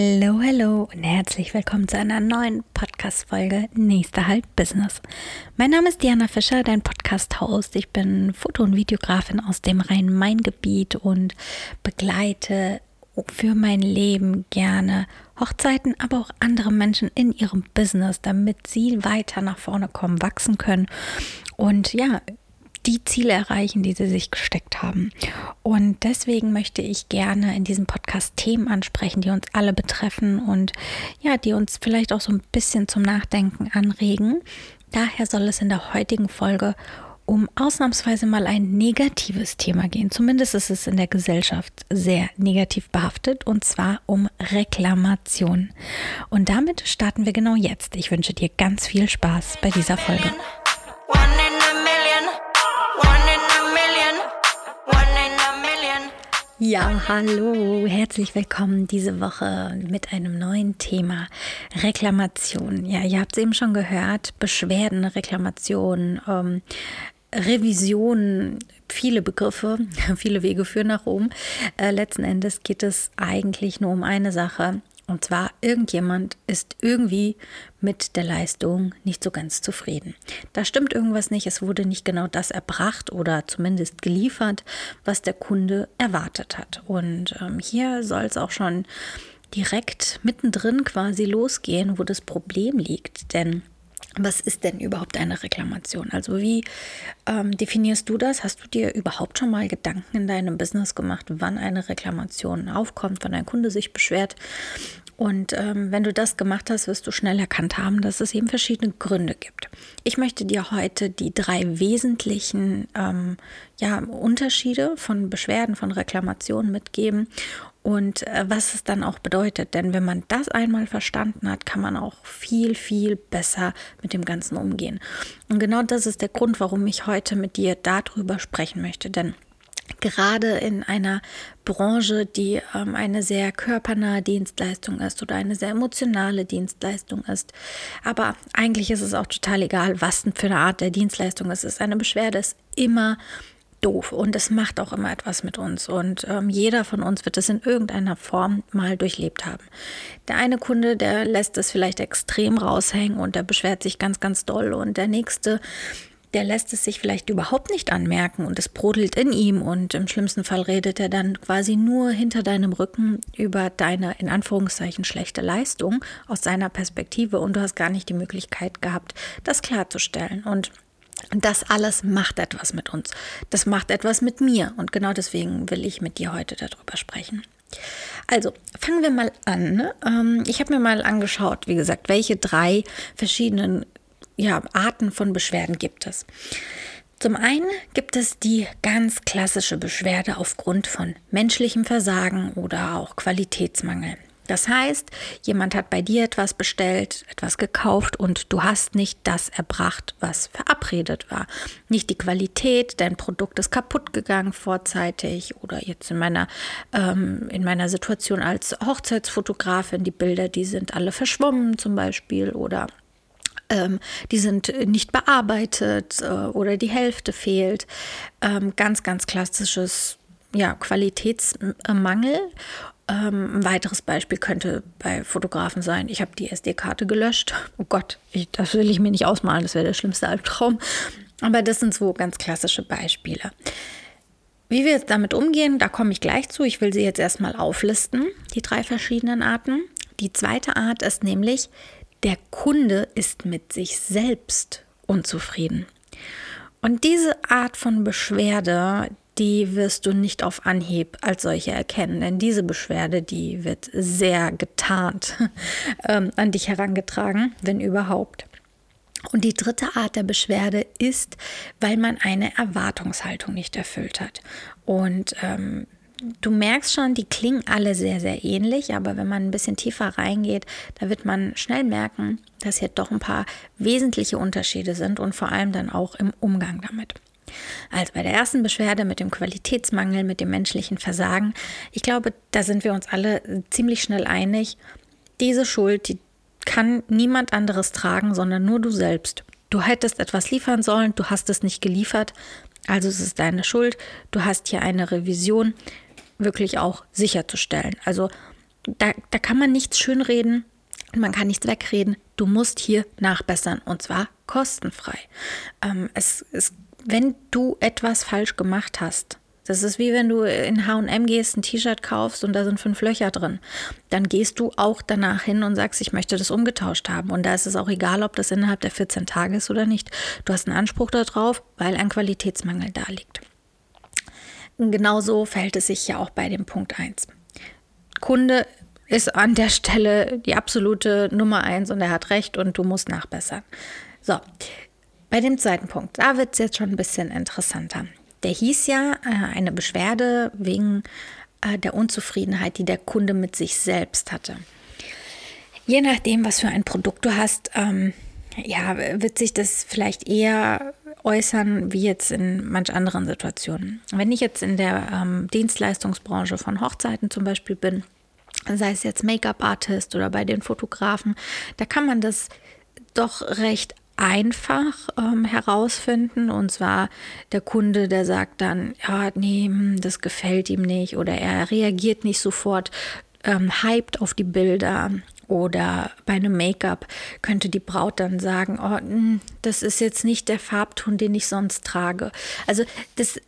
Hallo, hallo und herzlich willkommen zu einer neuen Podcast-Folge Nächster Halt Business. Mein Name ist Diana Fischer, dein Podcast-Host. Ich bin Foto- und Videografin aus dem Rhein-Main-Gebiet und begleite für mein Leben gerne Hochzeiten, aber auch andere Menschen in ihrem Business, damit sie weiter nach vorne kommen, wachsen können und ja, die Ziele erreichen, die sie sich gesteckt haben. Und deswegen möchte ich gerne in diesem Podcast Themen ansprechen, die uns alle betreffen und ja, die uns vielleicht auch so ein bisschen zum Nachdenken anregen. Daher soll es in der heutigen Folge um ausnahmsweise mal ein negatives Thema gehen. Zumindest ist es in der Gesellschaft sehr negativ behaftet und zwar um Reklamation. Und damit starten wir genau jetzt. Ich wünsche dir ganz viel Spaß bei dieser Folge. Ja, hallo, herzlich willkommen diese Woche mit einem neuen Thema Reklamation. Ja, ihr habt es eben schon gehört, Beschwerden, Reklamation, ähm, Revision, viele Begriffe, viele Wege führen nach Rom. Äh, letzten Endes geht es eigentlich nur um eine Sache, und zwar, irgendjemand ist irgendwie mit der Leistung nicht so ganz zufrieden. Da stimmt irgendwas nicht, es wurde nicht genau das erbracht oder zumindest geliefert, was der Kunde erwartet hat. Und ähm, hier soll es auch schon direkt mittendrin quasi losgehen, wo das Problem liegt. Denn was ist denn überhaupt eine Reklamation? Also wie ähm, definierst du das? Hast du dir überhaupt schon mal Gedanken in deinem Business gemacht, wann eine Reklamation aufkommt, wann ein Kunde sich beschwert? Und ähm, wenn du das gemacht hast, wirst du schnell erkannt haben, dass es eben verschiedene Gründe gibt. Ich möchte dir heute die drei wesentlichen ähm, ja, Unterschiede von Beschwerden, von Reklamationen mitgeben und äh, was es dann auch bedeutet. Denn wenn man das einmal verstanden hat, kann man auch viel, viel besser mit dem Ganzen umgehen. Und genau das ist der Grund, warum ich heute mit dir darüber sprechen möchte. Denn gerade in einer Branche, die ähm, eine sehr körpernahe Dienstleistung ist oder eine sehr emotionale Dienstleistung ist. Aber eigentlich ist es auch total egal, was für eine Art der Dienstleistung es ist. Eine Beschwerde ist immer doof und es macht auch immer etwas mit uns und ähm, jeder von uns wird es in irgendeiner Form mal durchlebt haben. Der eine Kunde, der lässt es vielleicht extrem raushängen und der beschwert sich ganz, ganz doll und der nächste, der lässt es sich vielleicht überhaupt nicht anmerken und es brodelt in ihm und im schlimmsten Fall redet er dann quasi nur hinter deinem Rücken über deine in Anführungszeichen schlechte Leistung aus seiner Perspektive und du hast gar nicht die Möglichkeit gehabt, das klarzustellen und das alles macht etwas mit uns. Das macht etwas mit mir und genau deswegen will ich mit dir heute darüber sprechen. Also, fangen wir mal an. Ähm, ich habe mir mal angeschaut, wie gesagt, welche drei verschiedenen ja, Arten von Beschwerden gibt es. Zum einen gibt es die ganz klassische Beschwerde aufgrund von menschlichem Versagen oder auch Qualitätsmangel. Das heißt, jemand hat bei dir etwas bestellt, etwas gekauft und du hast nicht das erbracht, was verabredet war. Nicht die Qualität, dein Produkt ist kaputt gegangen vorzeitig oder jetzt in meiner, ähm, in meiner Situation als Hochzeitsfotografin, die Bilder, die sind alle verschwommen zum Beispiel oder ähm, die sind nicht bearbeitet äh, oder die Hälfte fehlt. Ähm, ganz, ganz klassisches ja, Qualitätsmangel. Ähm, ein weiteres Beispiel könnte bei Fotografen sein, ich habe die SD-Karte gelöscht. Oh Gott, ich, das will ich mir nicht ausmalen, das wäre der schlimmste Albtraum. Aber das sind so ganz klassische Beispiele. Wie wir jetzt damit umgehen, da komme ich gleich zu. Ich will sie jetzt erstmal auflisten, die drei verschiedenen Arten. Die zweite Art ist nämlich der Kunde ist mit sich selbst unzufrieden. Und diese Art von Beschwerde, die wirst du nicht auf Anhieb als solche erkennen, denn diese Beschwerde, die wird sehr getarnt ähm, an dich herangetragen, wenn überhaupt. Und die dritte Art der Beschwerde ist, weil man eine Erwartungshaltung nicht erfüllt hat. Und ähm, Du merkst schon, die klingen alle sehr, sehr ähnlich, aber wenn man ein bisschen tiefer reingeht, da wird man schnell merken, dass hier doch ein paar wesentliche Unterschiede sind und vor allem dann auch im Umgang damit. Also bei der ersten Beschwerde mit dem Qualitätsmangel, mit dem menschlichen Versagen, ich glaube, da sind wir uns alle ziemlich schnell einig. Diese Schuld, die kann niemand anderes tragen, sondern nur du selbst. Du hättest etwas liefern sollen, du hast es nicht geliefert, also es ist deine Schuld. Du hast hier eine Revision wirklich auch sicherzustellen. Also da, da kann man nichts schönreden, man kann nichts wegreden. Du musst hier nachbessern und zwar kostenfrei. Ähm, es, es, wenn du etwas falsch gemacht hast, das ist wie wenn du in HM gehst, ein T-Shirt kaufst und da sind fünf Löcher drin. Dann gehst du auch danach hin und sagst, ich möchte das umgetauscht haben. Und da ist es auch egal, ob das innerhalb der 14 Tage ist oder nicht. Du hast einen Anspruch darauf, weil ein Qualitätsmangel da liegt. Genauso verhält es sich ja auch bei dem Punkt 1. Kunde ist an der Stelle die absolute Nummer 1 und er hat recht und du musst nachbessern. So, bei dem zweiten Punkt, da wird es jetzt schon ein bisschen interessanter. Der hieß ja äh, eine Beschwerde wegen äh, der Unzufriedenheit, die der Kunde mit sich selbst hatte. Je nachdem, was für ein Produkt du hast, ähm, ja, wird sich das vielleicht eher äußern wie jetzt in manch anderen Situationen. Wenn ich jetzt in der ähm, Dienstleistungsbranche von Hochzeiten zum Beispiel bin, sei es jetzt Make-up-Artist oder bei den Fotografen, da kann man das doch recht einfach ähm, herausfinden. Und zwar der Kunde, der sagt dann, ja, nee, hm, das gefällt ihm nicht oder er reagiert nicht sofort, ähm, hyped auf die Bilder. Oder bei einem Make-up könnte die Braut dann sagen, oh, hm, das ist jetzt nicht der Farbton, den ich sonst trage. Also das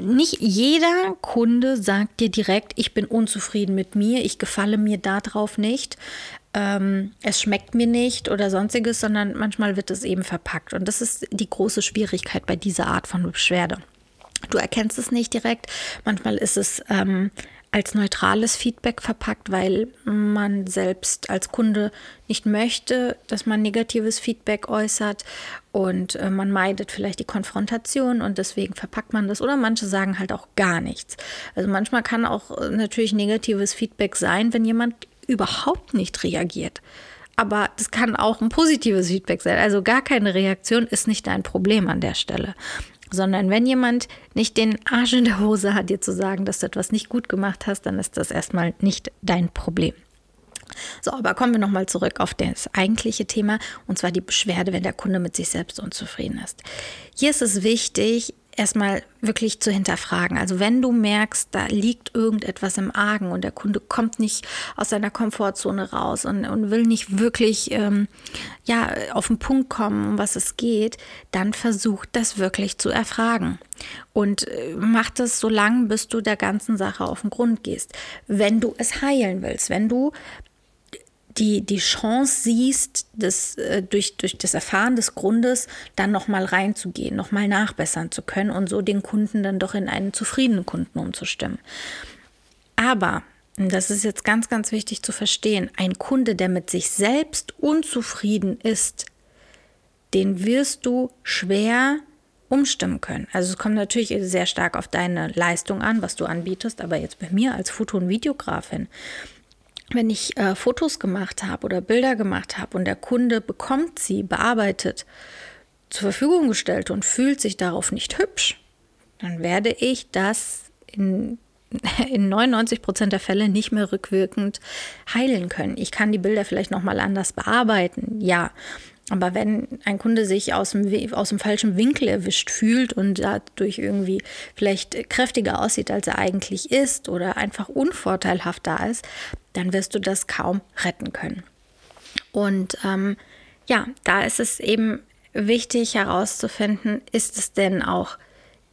nicht jeder Kunde sagt dir direkt, ich bin unzufrieden mit mir, ich gefalle mir darauf nicht ähm, es schmeckt mir nicht oder sonstiges, sondern manchmal wird es eben verpackt. Und das ist die große Schwierigkeit bei dieser Art von Beschwerde. Du erkennst es nicht direkt. Manchmal ist es ähm, als neutrales Feedback verpackt, weil man selbst als Kunde nicht möchte, dass man negatives Feedback äußert und äh, man meidet vielleicht die Konfrontation und deswegen verpackt man das oder manche sagen halt auch gar nichts. Also manchmal kann auch äh, natürlich negatives Feedback sein, wenn jemand überhaupt nicht reagiert. Aber das kann auch ein positives Feedback sein. Also gar keine Reaktion ist nicht dein Problem an der Stelle. Sondern wenn jemand nicht den Arsch in der Hose hat, dir zu sagen, dass du etwas nicht gut gemacht hast, dann ist das erstmal nicht dein Problem. So, aber kommen wir nochmal zurück auf das eigentliche Thema, und zwar die Beschwerde, wenn der Kunde mit sich selbst unzufrieden ist. Hier ist es wichtig, erstmal wirklich zu hinterfragen. Also wenn du merkst, da liegt irgendetwas im Argen und der Kunde kommt nicht aus seiner Komfortzone raus und, und will nicht wirklich ähm, ja, auf den Punkt kommen, um was es geht, dann versuch das wirklich zu erfragen. Und äh, mach das so lange, bis du der ganzen Sache auf den Grund gehst. Wenn du es heilen willst, wenn du die, die Chance siehst, das, äh, durch, durch das Erfahren des Grundes dann nochmal reinzugehen, nochmal nachbessern zu können und so den Kunden dann doch in einen zufriedenen Kunden umzustimmen. Aber, das ist jetzt ganz, ganz wichtig zu verstehen, ein Kunde, der mit sich selbst unzufrieden ist, den wirst du schwer umstimmen können. Also es kommt natürlich sehr stark auf deine Leistung an, was du anbietest, aber jetzt bei mir als Foto- und Videografin wenn ich äh, Fotos gemacht habe oder Bilder gemacht habe und der Kunde bekommt sie bearbeitet zur Verfügung gestellt und fühlt sich darauf nicht hübsch, dann werde ich das in, in 99 Prozent der Fälle nicht mehr rückwirkend heilen können. Ich kann die Bilder vielleicht nochmal anders bearbeiten, ja. Aber wenn ein Kunde sich aus dem, aus dem falschen Winkel erwischt fühlt und dadurch irgendwie vielleicht kräftiger aussieht, als er eigentlich ist oder einfach unvorteilhaft da ist, dann wirst du das kaum retten können. Und ähm, ja, da ist es eben wichtig herauszufinden, ist es denn auch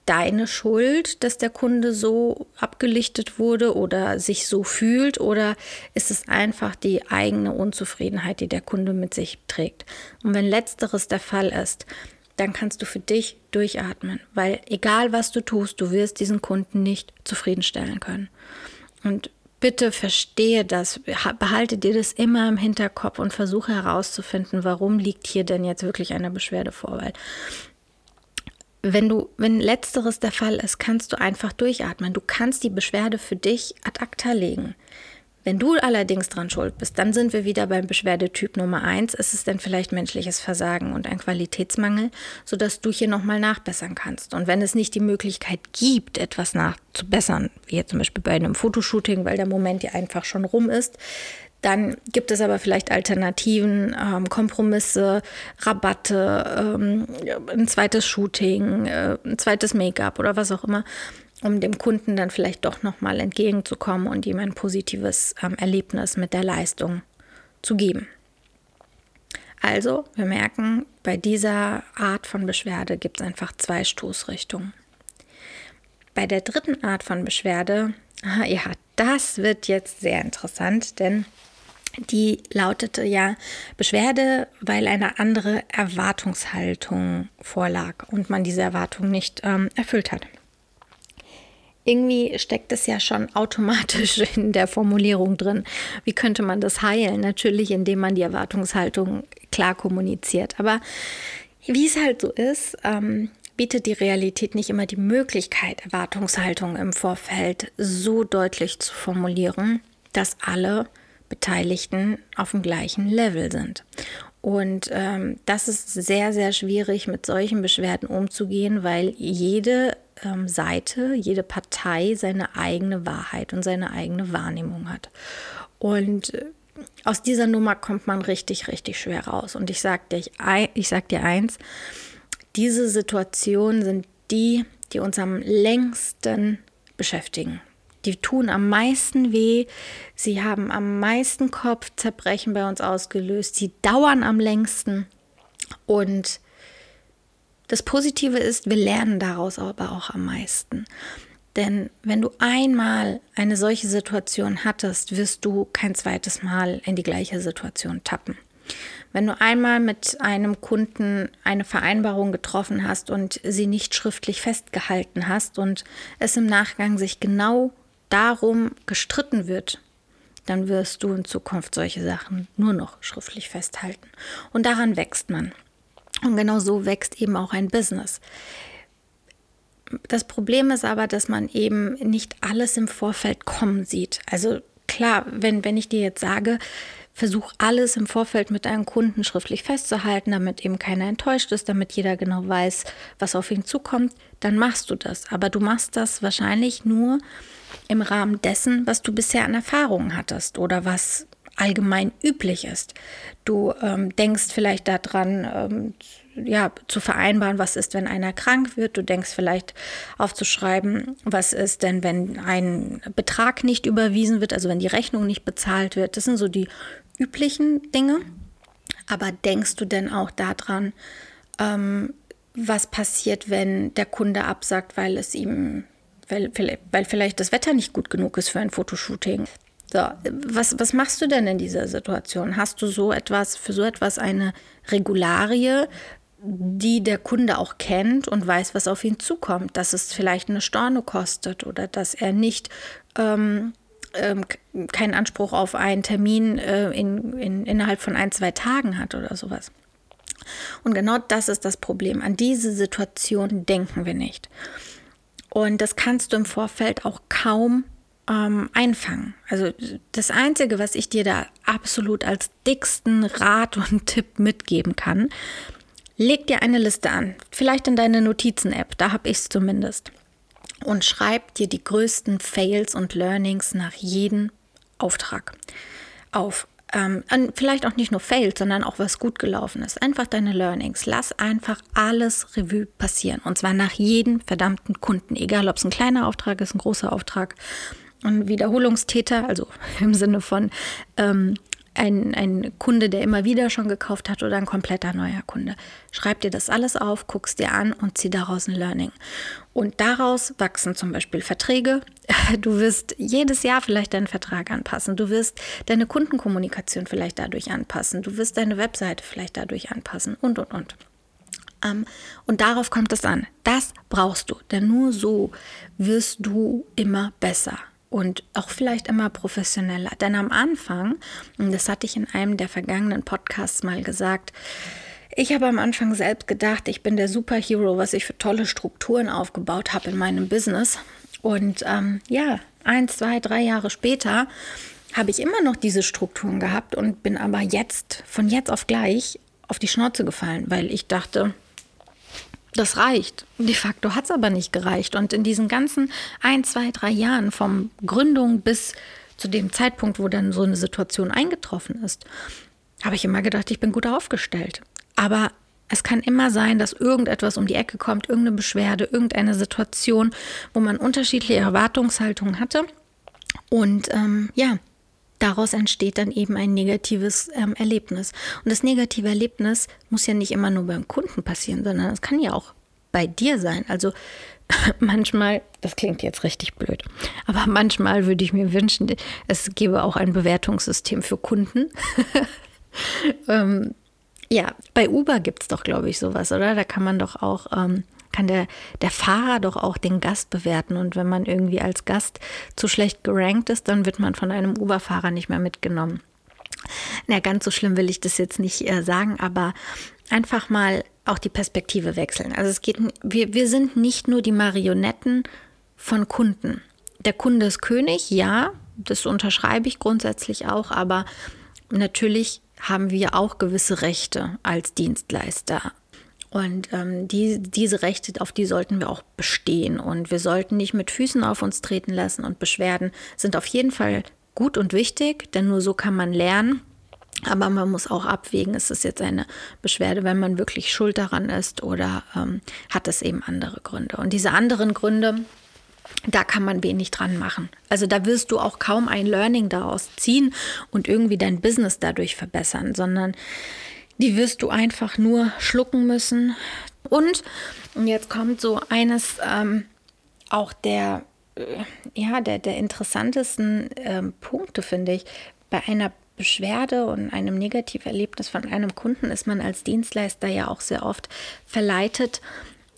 deine Schuld, dass der Kunde so abgelichtet wurde oder sich so fühlt oder ist es einfach die eigene Unzufriedenheit, die der Kunde mit sich trägt? Und wenn letzteres der Fall ist, dann kannst du für dich durchatmen, weil egal was du tust, du wirst diesen Kunden nicht zufriedenstellen können. Und bitte verstehe das, behalte dir das immer im Hinterkopf und versuche herauszufinden, warum liegt hier denn jetzt wirklich eine Beschwerde vor, weil wenn du, wenn letzteres der Fall ist, kannst du einfach durchatmen. Du kannst die Beschwerde für dich ad acta legen. Wenn du allerdings dran schuld bist, dann sind wir wieder beim Beschwerdetyp Nummer eins. Ist es denn vielleicht menschliches Versagen und ein Qualitätsmangel, sodass du hier nochmal nachbessern kannst? Und wenn es nicht die Möglichkeit gibt, etwas nachzubessern, wie jetzt zum Beispiel bei einem Fotoshooting, weil der Moment ja einfach schon rum ist, dann gibt es aber vielleicht Alternativen, ähm, Kompromisse, Rabatte, ähm, ein zweites Shooting, äh, ein zweites Make-up oder was auch immer um dem Kunden dann vielleicht doch nochmal entgegenzukommen und ihm ein positives ähm, Erlebnis mit der Leistung zu geben. Also, wir merken, bei dieser Art von Beschwerde gibt es einfach zwei Stoßrichtungen. Bei der dritten Art von Beschwerde, ja, das wird jetzt sehr interessant, denn die lautete ja Beschwerde, weil eine andere Erwartungshaltung vorlag und man diese Erwartung nicht ähm, erfüllt hat. Irgendwie steckt es ja schon automatisch in der Formulierung drin. Wie könnte man das heilen? Natürlich, indem man die Erwartungshaltung klar kommuniziert. Aber wie es halt so ist, ähm, bietet die Realität nicht immer die Möglichkeit, Erwartungshaltung im Vorfeld so deutlich zu formulieren, dass alle Beteiligten auf dem gleichen Level sind. Und ähm, das ist sehr, sehr schwierig, mit solchen Beschwerden umzugehen, weil jede ähm, Seite, jede Partei seine eigene Wahrheit und seine eigene Wahrnehmung hat. Und äh, aus dieser Nummer kommt man richtig, richtig schwer raus. Und ich sage dir, ich sag dir eins, diese Situationen sind die, die uns am längsten beschäftigen. Die tun am meisten weh, sie haben am meisten Kopfzerbrechen bei uns ausgelöst, sie dauern am längsten. Und das Positive ist, wir lernen daraus aber auch am meisten. Denn wenn du einmal eine solche Situation hattest, wirst du kein zweites Mal in die gleiche Situation tappen. Wenn du einmal mit einem Kunden eine Vereinbarung getroffen hast und sie nicht schriftlich festgehalten hast und es im Nachgang sich genau darum gestritten wird, dann wirst du in Zukunft solche Sachen nur noch schriftlich festhalten. Und daran wächst man. Und genau so wächst eben auch ein Business. Das Problem ist aber, dass man eben nicht alles im Vorfeld kommen sieht. Also klar, wenn, wenn ich dir jetzt sage, versuch alles im Vorfeld mit deinen Kunden schriftlich festzuhalten, damit eben keiner enttäuscht ist, damit jeder genau weiß, was auf ihn zukommt, dann machst du das. Aber du machst das wahrscheinlich nur, im Rahmen dessen, was du bisher an Erfahrungen hattest oder was allgemein üblich ist. Du ähm, denkst vielleicht daran, ähm, ja, zu vereinbaren, was ist, wenn einer krank wird. Du denkst vielleicht aufzuschreiben, was ist denn, wenn ein Betrag nicht überwiesen wird, also wenn die Rechnung nicht bezahlt wird. Das sind so die üblichen Dinge. Aber denkst du denn auch daran, ähm, was passiert, wenn der Kunde absagt, weil es ihm weil, weil vielleicht das Wetter nicht gut genug ist für ein Fotoshooting. So, was, was machst du denn in dieser Situation? Hast du so etwas, für so etwas eine Regularie, die der Kunde auch kennt und weiß, was auf ihn zukommt, dass es vielleicht eine Storno kostet oder dass er nicht ähm, ähm, keinen Anspruch auf einen Termin äh, in, in, innerhalb von ein, zwei Tagen hat oder sowas. Und genau das ist das Problem. An diese Situation denken wir nicht. Und das kannst du im Vorfeld auch kaum ähm, einfangen. Also das Einzige, was ich dir da absolut als dicksten Rat und Tipp mitgeben kann, leg dir eine Liste an, vielleicht in deine Notizen-App, da habe ich es zumindest, und schreib dir die größten Fails und Learnings nach jedem Auftrag auf ähm, vielleicht auch nicht nur failed, sondern auch was gut gelaufen ist. Einfach deine Learnings. Lass einfach alles Revue passieren. Und zwar nach jedem verdammten Kunden. Egal, ob es ein kleiner Auftrag ist, ein großer Auftrag. Ein Wiederholungstäter, also im Sinne von ähm, ein, ein Kunde, der immer wieder schon gekauft hat oder ein kompletter neuer Kunde. Schreib dir das alles auf, guckst dir an und zieh daraus ein Learning. Und daraus wachsen zum Beispiel Verträge. Du wirst jedes Jahr vielleicht deinen Vertrag anpassen. Du wirst deine Kundenkommunikation vielleicht dadurch anpassen. Du wirst deine Webseite vielleicht dadurch anpassen und, und, und. Ähm, und darauf kommt es an. Das brauchst du, denn nur so wirst du immer besser und auch vielleicht immer professioneller. Denn am Anfang, und das hatte ich in einem der vergangenen Podcasts mal gesagt, ich habe am Anfang selbst gedacht, ich bin der Superhero, was ich für tolle Strukturen aufgebaut habe in meinem Business. Und ähm, ja, ein, zwei, drei Jahre später habe ich immer noch diese Strukturen gehabt und bin aber jetzt, von jetzt auf gleich, auf die Schnauze gefallen, weil ich dachte, das reicht. De facto hat es aber nicht gereicht. Und in diesen ganzen ein, zwei, drei Jahren vom Gründung bis zu dem Zeitpunkt, wo dann so eine Situation eingetroffen ist, habe ich immer gedacht, ich bin gut aufgestellt. Aber Es kann immer sein, dass irgendetwas um die Ecke kommt, irgendeine Beschwerde, irgendeine Situation, wo man unterschiedliche Erwartungshaltungen hatte. Und ähm, ja, daraus entsteht dann eben ein negatives ähm, Erlebnis. Und das negative Erlebnis muss ja nicht immer nur beim Kunden passieren, sondern es kann ja auch bei dir sein. Also manchmal, das klingt jetzt richtig blöd, aber manchmal würde ich mir wünschen, es gäbe auch ein Bewertungssystem für Kunden. ähm, ja, bei Uber gibt es doch, glaube ich, sowas, oder? Da kann man doch auch, ähm, kann der, der Fahrer doch auch den Gast bewerten. Und wenn man irgendwie als Gast zu schlecht gerankt ist, dann wird man von einem Uber-Fahrer nicht mehr mitgenommen. Na, ganz so schlimm will ich das jetzt nicht äh, sagen, aber einfach mal auch die Perspektive wechseln. Also es geht, wir, wir sind nicht nur die Marionetten von Kunden. Der Kunde ist König, ja, das unterschreibe ich grundsätzlich auch, aber natürlich haben wir auch gewisse Rechte als Dienstleister. Und ähm, die, diese Rechte, auf die sollten wir auch bestehen. Und wir sollten nicht mit Füßen auf uns treten lassen. Und Beschwerden sind auf jeden Fall gut und wichtig, denn nur so kann man lernen. Aber man muss auch abwägen, ist es jetzt eine Beschwerde, wenn man wirklich schuld daran ist oder ähm, hat es eben andere Gründe. Und diese anderen Gründe, da kann man wenig dran machen. Also da wirst du auch kaum ein Learning daraus ziehen und irgendwie dein Business dadurch verbessern, sondern die wirst du einfach nur schlucken müssen. Und, jetzt kommt so eines ähm, auch der, äh, ja, der, der interessantesten ähm, Punkte, finde ich, bei einer Beschwerde und einem Negativerlebnis von einem Kunden ist man als Dienstleister ja auch sehr oft verleitet,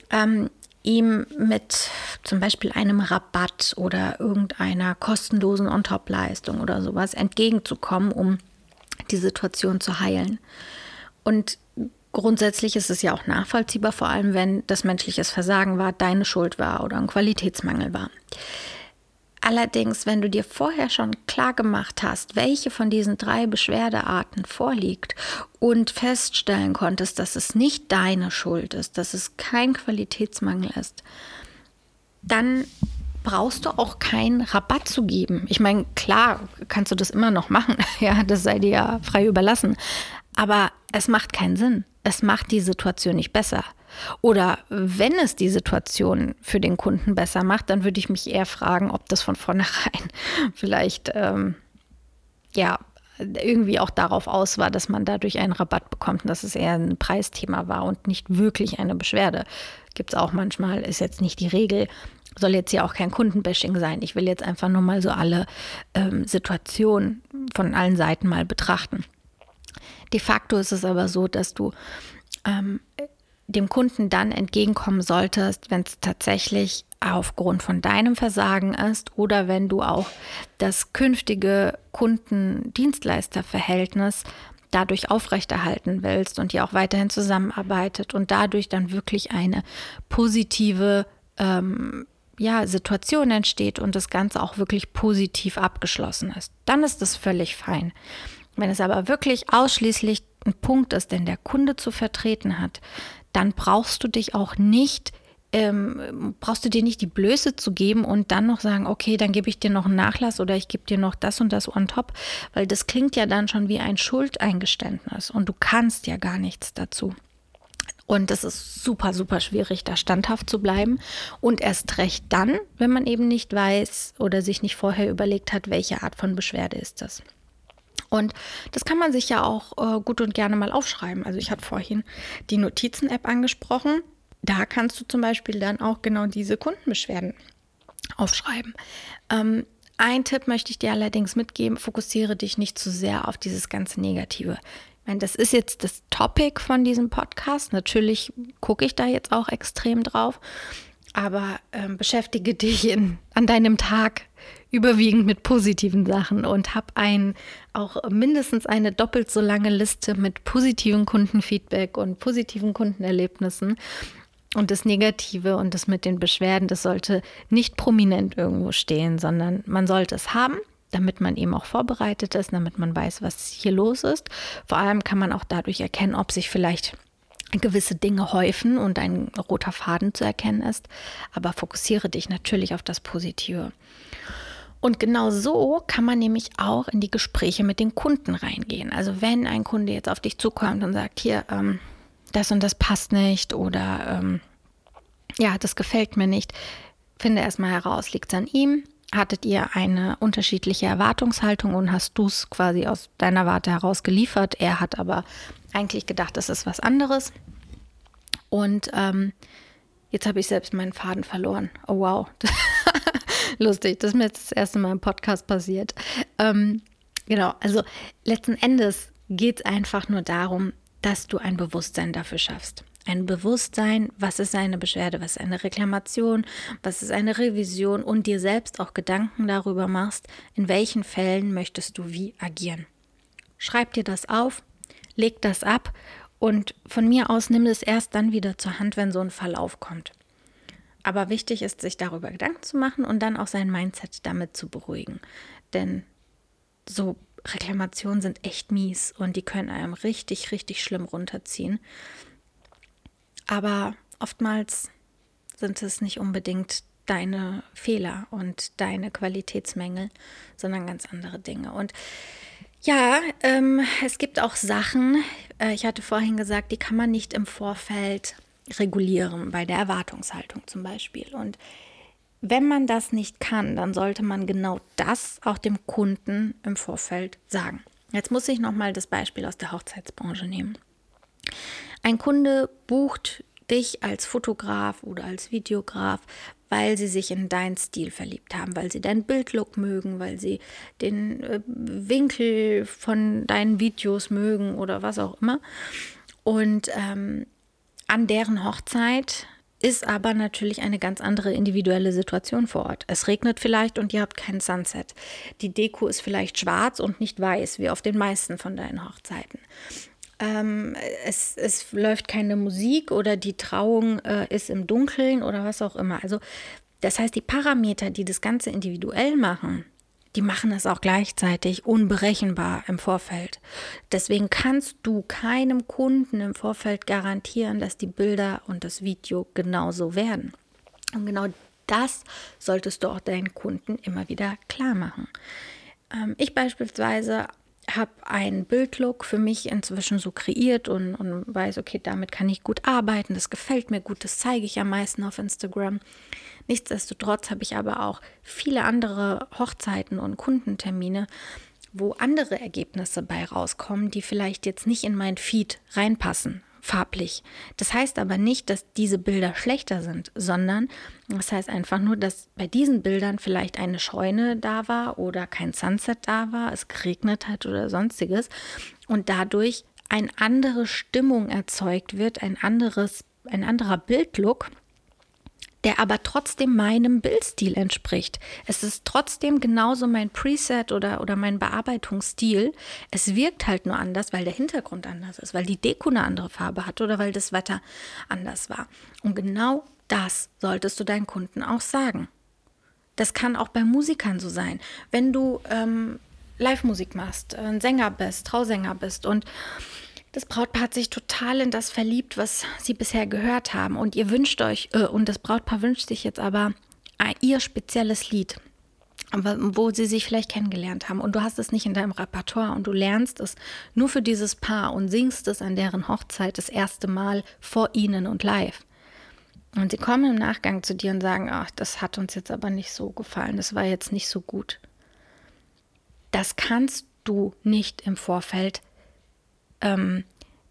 ähm, ihm mit zum Beispiel einem Rabatt oder irgendeiner kostenlosen On-Top-Leistung oder sowas entgegenzukommen, um die Situation zu heilen. Und grundsätzlich ist es ja auch nachvollziehbar, vor allem wenn das menschliches Versagen war, deine Schuld war oder ein Qualitätsmangel war. Allerdings, wenn du dir vorher schon klar gemacht hast, welche von diesen drei Beschwerdearten vorliegt und feststellen konntest, dass es nicht deine Schuld ist, dass es kein Qualitätsmangel ist, dann brauchst du auch keinen Rabatt zu geben. Ich meine, klar, kannst du das immer noch machen, ja, das sei dir ja frei überlassen, aber es macht keinen Sinn. Es macht die Situation nicht besser. Oder wenn es die Situation für den Kunden besser macht, dann würde ich mich eher fragen, ob das von vornherein vielleicht ähm, ja irgendwie auch darauf aus war, dass man dadurch einen Rabatt bekommt und dass es eher ein Preisthema war und nicht wirklich eine Beschwerde. Gibt es auch manchmal, ist jetzt nicht die Regel, soll jetzt hier auch kein Kundenbashing sein. Ich will jetzt einfach nur mal so alle ähm, Situationen von allen Seiten mal betrachten. De facto ist es aber so, dass du ähm, dem Kunden dann entgegenkommen solltest, wenn es tatsächlich aufgrund von deinem Versagen ist oder wenn du auch das künftige Kunden-Dienstleister-Verhältnis dadurch aufrechterhalten willst und ihr auch weiterhin zusammenarbeitet und dadurch dann wirklich eine positive ähm, ja, Situation entsteht und das Ganze auch wirklich positiv abgeschlossen ist, dann ist das völlig fein. Wenn es aber wirklich ausschließlich ein Punkt ist, den der Kunde zu vertreten hat, dann brauchst du dich auch nicht, ähm, brauchst du dir nicht die Blöße zu geben und dann noch sagen, okay, dann gebe ich dir noch einen Nachlass oder ich gebe dir noch das und das on top, weil das klingt ja dann schon wie ein Schuldeingeständnis und du kannst ja gar nichts dazu. Und es ist super, super schwierig, da standhaft zu bleiben. Und erst recht dann, wenn man eben nicht weiß oder sich nicht vorher überlegt hat, welche Art von Beschwerde ist das. Und das kann man sich ja auch äh, gut und gerne mal aufschreiben. Also ich hatte vorhin die Notizen-App angesprochen. Da kannst du zum Beispiel dann auch genau diese Kundenbeschwerden aufschreiben. Ähm, ein Tipp möchte ich dir allerdings mitgeben, fokussiere dich nicht zu sehr auf dieses ganze Negative. Ich meine, das ist jetzt das Topic von diesem Podcast. Natürlich gucke ich da jetzt auch extrem drauf, aber ähm, beschäftige dich in, an deinem Tag überwiegend mit positiven Sachen und habe ein, auch mindestens eine doppelt so lange Liste mit positiven Kundenfeedback und positiven Kundenerlebnissen. Und das Negative und das mit den Beschwerden, das sollte nicht prominent irgendwo stehen, sondern man sollte es haben, damit man eben auch vorbereitet ist, damit man weiß, was hier los ist. Vor allem kann man auch dadurch erkennen, ob sich vielleicht gewisse Dinge häufen und ein roter Faden zu erkennen ist. Aber fokussiere dich natürlich auf das Positive. Und genau so kann man nämlich auch in die Gespräche mit den Kunden reingehen. Also wenn ein Kunde jetzt auf dich zukommt und sagt, hier, ähm, das und das passt nicht oder ähm, ja, das gefällt mir nicht. Finde erstmal heraus, liegt es an ihm? Hattet ihr eine unterschiedliche Erwartungshaltung und hast du es quasi aus deiner Warte heraus geliefert? Er hat aber eigentlich gedacht, das ist was anderes. Und ähm, jetzt habe ich selbst meinen Faden verloren. Oh wow. Lustig, das ist mir jetzt das erste Mal im Podcast passiert. Ähm, genau, also letzten Endes geht es einfach nur darum, dass du ein Bewusstsein dafür schaffst. Ein Bewusstsein, was ist eine Beschwerde, was ist eine Reklamation, was ist eine Revision und dir selbst auch Gedanken darüber machst, in welchen Fällen möchtest du wie agieren. Schreib dir das auf, leg das ab und von mir aus nimm es erst dann wieder zur Hand, wenn so ein Fall aufkommt. Aber wichtig ist, sich darüber Gedanken zu machen und dann auch sein Mindset damit zu beruhigen. Denn so Reklamationen sind echt mies und die können einem richtig, richtig schlimm runterziehen. Aber oftmals sind es nicht unbedingt deine Fehler und deine Qualitätsmängel, sondern ganz andere Dinge. Und ja, ähm, es gibt auch Sachen, äh, ich hatte vorhin gesagt, die kann man nicht im Vorfeld regulieren, bei der Erwartungshaltung zum Beispiel. Und wenn man das nicht kann, dann sollte man genau das auch dem Kunden im Vorfeld sagen. Jetzt muss ich nochmal das Beispiel aus der Hochzeitsbranche nehmen. Ein Kunde bucht dich als Fotograf oder als Videograf, weil sie sich in deinen Stil verliebt haben, weil sie deinen Bildlook mögen, weil sie den äh, Winkel von deinen Videos mögen oder was auch immer. Und ähm, an deren Hochzeit ist aber natürlich eine ganz andere individuelle Situation vor Ort. Es regnet vielleicht und ihr habt kein Sunset. Die Deko ist vielleicht schwarz und nicht weiß, wie auf den meisten von deinen Hochzeiten. Ähm, es, es läuft keine Musik oder die Trauung äh, ist im Dunkeln oder was auch immer. Also das heißt, die Parameter, die das Ganze individuell machen, die machen es auch gleichzeitig unberechenbar im Vorfeld. Deswegen kannst du keinem Kunden im Vorfeld garantieren, dass die Bilder und das Video genauso werden. Und genau das solltest du auch deinen Kunden immer wieder klar machen. Ähm, ich beispielsweise habe einen Bildlook für mich inzwischen so kreiert und, und weiß, okay, damit kann ich gut arbeiten, das gefällt mir gut, das zeige ich am meisten auf Instagram. Nichtsdestotrotz habe ich aber auch viele andere Hochzeiten und Kundentermine, wo andere Ergebnisse bei rauskommen, die vielleicht jetzt nicht in mein Feed reinpassen, farblich. Das heißt aber nicht, dass diese Bilder schlechter sind, sondern das heißt einfach nur, dass bei diesen Bildern vielleicht eine Scheune da war oder kein Sunset da war, es geregnet hat oder sonstiges und dadurch eine andere Stimmung erzeugt wird, ein anderes, ein anderer Bildlook der aber trotzdem meinem Bildstil entspricht. Es ist trotzdem genauso mein Preset oder, oder mein Bearbeitungsstil. Es wirkt halt nur anders, weil der Hintergrund anders ist, weil die Deko eine andere Farbe hat oder weil das Wetter anders war. Und genau das solltest du deinen Kunden auch sagen. Das kann auch bei Musikern so sein. Wenn du ähm, Live-Musik machst, ein Sänger bist, Trausänger bist und das Brautpaar hat sich total in das verliebt, was sie bisher gehört haben. Und ihr wünscht euch, äh, und das Brautpaar wünscht sich jetzt aber ihr spezielles Lied, wo sie sich vielleicht kennengelernt haben. Und du hast es nicht in deinem Repertoire und du lernst es nur für dieses Paar und singst es an deren Hochzeit das erste Mal vor ihnen und live. Und sie kommen im Nachgang zu dir und sagen, ach, das hat uns jetzt aber nicht so gefallen, das war jetzt nicht so gut. Das kannst du nicht im Vorfeld ähm,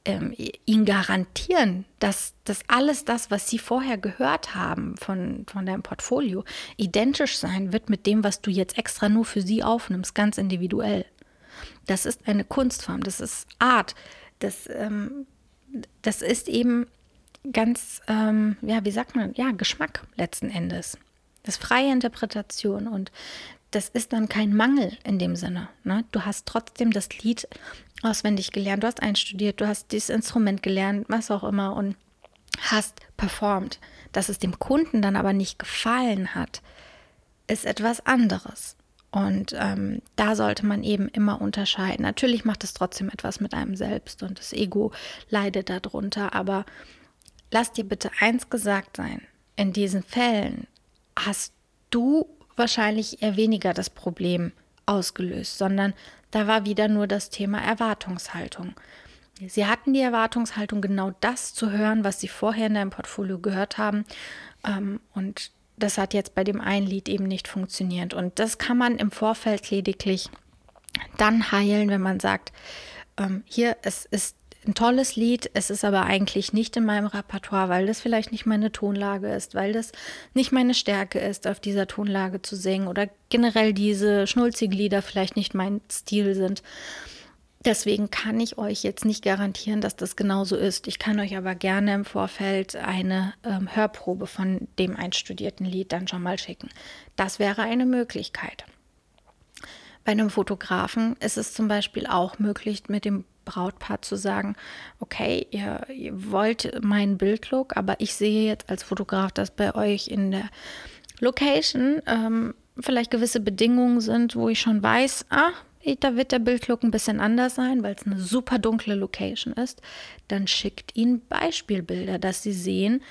ähm, ihnen garantieren, dass das alles das, was sie vorher gehört haben von, von deinem Portfolio, identisch sein wird mit dem, was du jetzt extra nur für sie aufnimmst, ganz individuell. Das ist eine Kunstform, das ist Art, das, ähm, das ist eben ganz, ähm, ja, wie sagt man, ja, Geschmack letzten Endes. Das ist freie Interpretation und das ist dann kein Mangel in dem Sinne. Ne? Du hast trotzdem das Lied auswendig gelernt, du hast einstudiert, du hast dieses Instrument gelernt, was auch immer und hast performt. Dass es dem Kunden dann aber nicht gefallen hat, ist etwas anderes. Und ähm, da sollte man eben immer unterscheiden. Natürlich macht es trotzdem etwas mit einem selbst und das Ego leidet darunter. Aber lass dir bitte eins gesagt sein. In diesen Fällen hast du wahrscheinlich eher weniger das Problem ausgelöst, sondern da war wieder nur das Thema Erwartungshaltung. Sie hatten die Erwartungshaltung, genau das zu hören, was Sie vorher in deinem Portfolio gehört haben. Ähm, und das hat jetzt bei dem einen Lied eben nicht funktioniert. Und das kann man im Vorfeld lediglich dann heilen, wenn man sagt, ähm, hier, es ist ein tolles Lied, es ist aber eigentlich nicht in meinem Repertoire, weil das vielleicht nicht meine Tonlage ist, weil das nicht meine Stärke ist, auf dieser Tonlage zu singen oder generell diese schnulzigen Lieder vielleicht nicht mein Stil sind. Deswegen kann ich euch jetzt nicht garantieren, dass das genauso ist. Ich kann euch aber gerne im Vorfeld eine ähm, Hörprobe von dem einstudierten Lied dann schon mal schicken. Das wäre eine Möglichkeit. Bei einem Fotografen ist es zum Beispiel auch möglich, mit dem Brautpaar zu sagen, okay, ihr, ihr wollt meinen Bildlook, aber ich sehe jetzt als Fotograf, dass bei euch in der Location ähm, vielleicht gewisse Bedingungen sind, wo ich schon weiß, ah, da wird der Bildlook ein bisschen anders sein, weil es eine super dunkle Location ist. Dann schickt ihnen Beispielbilder, dass sie sehen,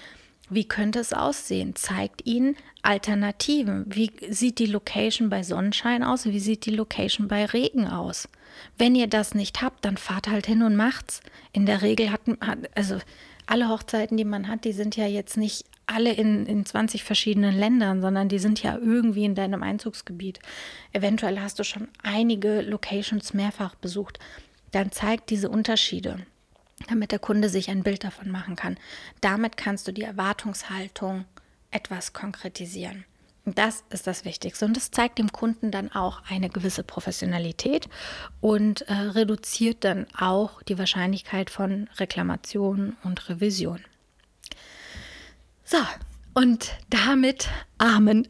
wie könnte es aussehen? Zeigt ihnen Alternativen. Wie sieht die Location bei Sonnenschein aus? Wie sieht die Location bei Regen aus? Wenn ihr das nicht habt, dann fahrt halt hin und macht's. In der Regel hat, also alle Hochzeiten, die man hat, die sind ja jetzt nicht alle in, in 20 verschiedenen Ländern, sondern die sind ja irgendwie in deinem Einzugsgebiet. Eventuell hast du schon einige Locations mehrfach besucht. Dann zeigt diese Unterschiede, damit der Kunde sich ein Bild davon machen kann. Damit kannst du die Erwartungshaltung etwas konkretisieren. Das ist das Wichtigste. Und das zeigt dem Kunden dann auch eine gewisse Professionalität und äh, reduziert dann auch die Wahrscheinlichkeit von Reklamation und Revision. So, und damit Amen.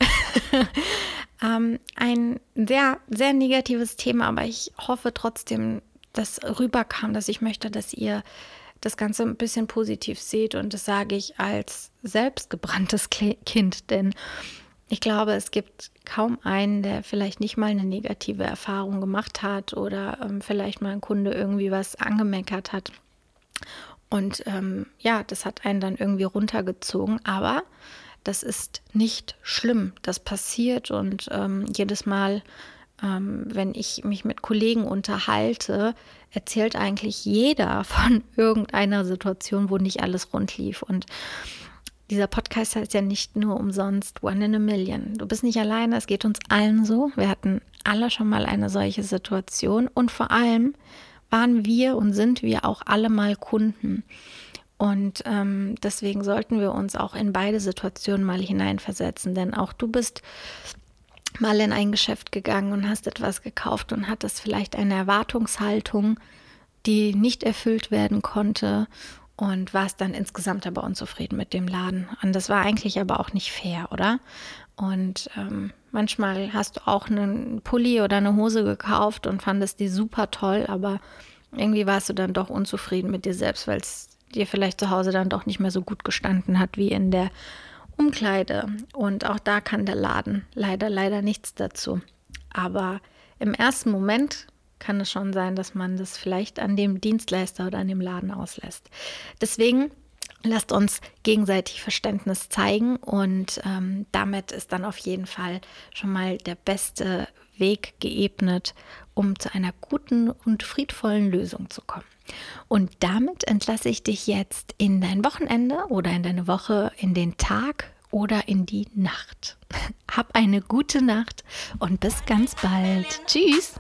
ähm, ein sehr, sehr negatives Thema, aber ich hoffe trotzdem, dass rüberkam, dass ich möchte, dass ihr das Ganze ein bisschen positiv seht. Und das sage ich als selbstgebranntes Kind, denn ich glaube, es gibt kaum einen, der vielleicht nicht mal eine negative Erfahrung gemacht hat oder ähm, vielleicht mal ein Kunde irgendwie was angemeckert hat. Und ähm, ja, das hat einen dann irgendwie runtergezogen. Aber das ist nicht schlimm. Das passiert und ähm, jedes Mal, ähm, wenn ich mich mit Kollegen unterhalte, erzählt eigentlich jeder von irgendeiner Situation, wo nicht alles rund lief. Und dieser Podcast heißt ja nicht nur umsonst One in a Million. Du bist nicht alleine, es geht uns allen so. Wir hatten alle schon mal eine solche Situation und vor allem waren wir und sind wir auch alle mal Kunden. Und ähm, deswegen sollten wir uns auch in beide Situationen mal hineinversetzen, denn auch du bist mal in ein Geschäft gegangen und hast etwas gekauft und hattest vielleicht eine Erwartungshaltung, die nicht erfüllt werden konnte und warst dann insgesamt aber unzufrieden mit dem Laden. Und das war eigentlich aber auch nicht fair, oder? Und ähm, manchmal hast du auch einen Pulli oder eine Hose gekauft und fandest die super toll, aber irgendwie warst du dann doch unzufrieden mit dir selbst, weil es dir vielleicht zu Hause dann doch nicht mehr so gut gestanden hat wie in der Umkleide. Und auch da kann der Laden leider, leider nichts dazu. Aber im ersten Moment kann es schon sein, dass man das vielleicht an dem Dienstleister oder an dem Laden auslässt. Deswegen lasst uns gegenseitig Verständnis zeigen und ähm, damit ist dann auf jeden Fall schon mal der beste Weg geebnet, um zu einer guten und friedvollen Lösung zu kommen. Und damit entlasse ich dich jetzt in dein Wochenende oder in deine Woche, in den Tag oder in die Nacht. Hab eine gute Nacht und bis ganz bald. Tschüss.